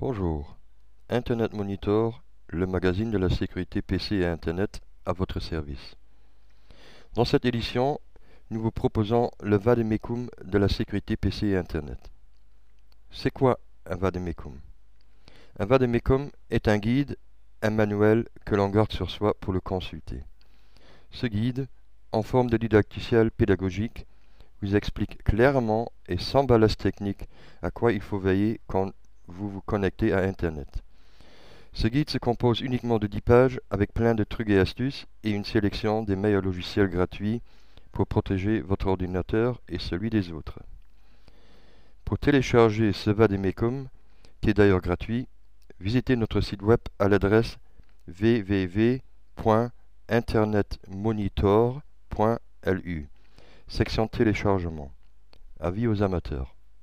Bonjour. Internet Monitor, le magazine de la sécurité PC et Internet à votre service. Dans cette édition, nous vous proposons le vademecum de la sécurité PC et Internet. C'est quoi un vademecum? Un vademecum est un guide, un manuel que l'on garde sur soi pour le consulter. Ce guide, en forme de didacticiel pédagogique, vous explique clairement et sans ballast technique à quoi il faut veiller quand vous vous connectez à Internet. Ce guide se compose uniquement de 10 pages avec plein de trucs et astuces et une sélection des meilleurs logiciels gratuits pour protéger votre ordinateur et celui des autres. Pour télécharger ce vademecum, qui est d'ailleurs gratuit, visitez notre site web à l'adresse www.internetmonitor.lu, section téléchargement. Avis aux amateurs.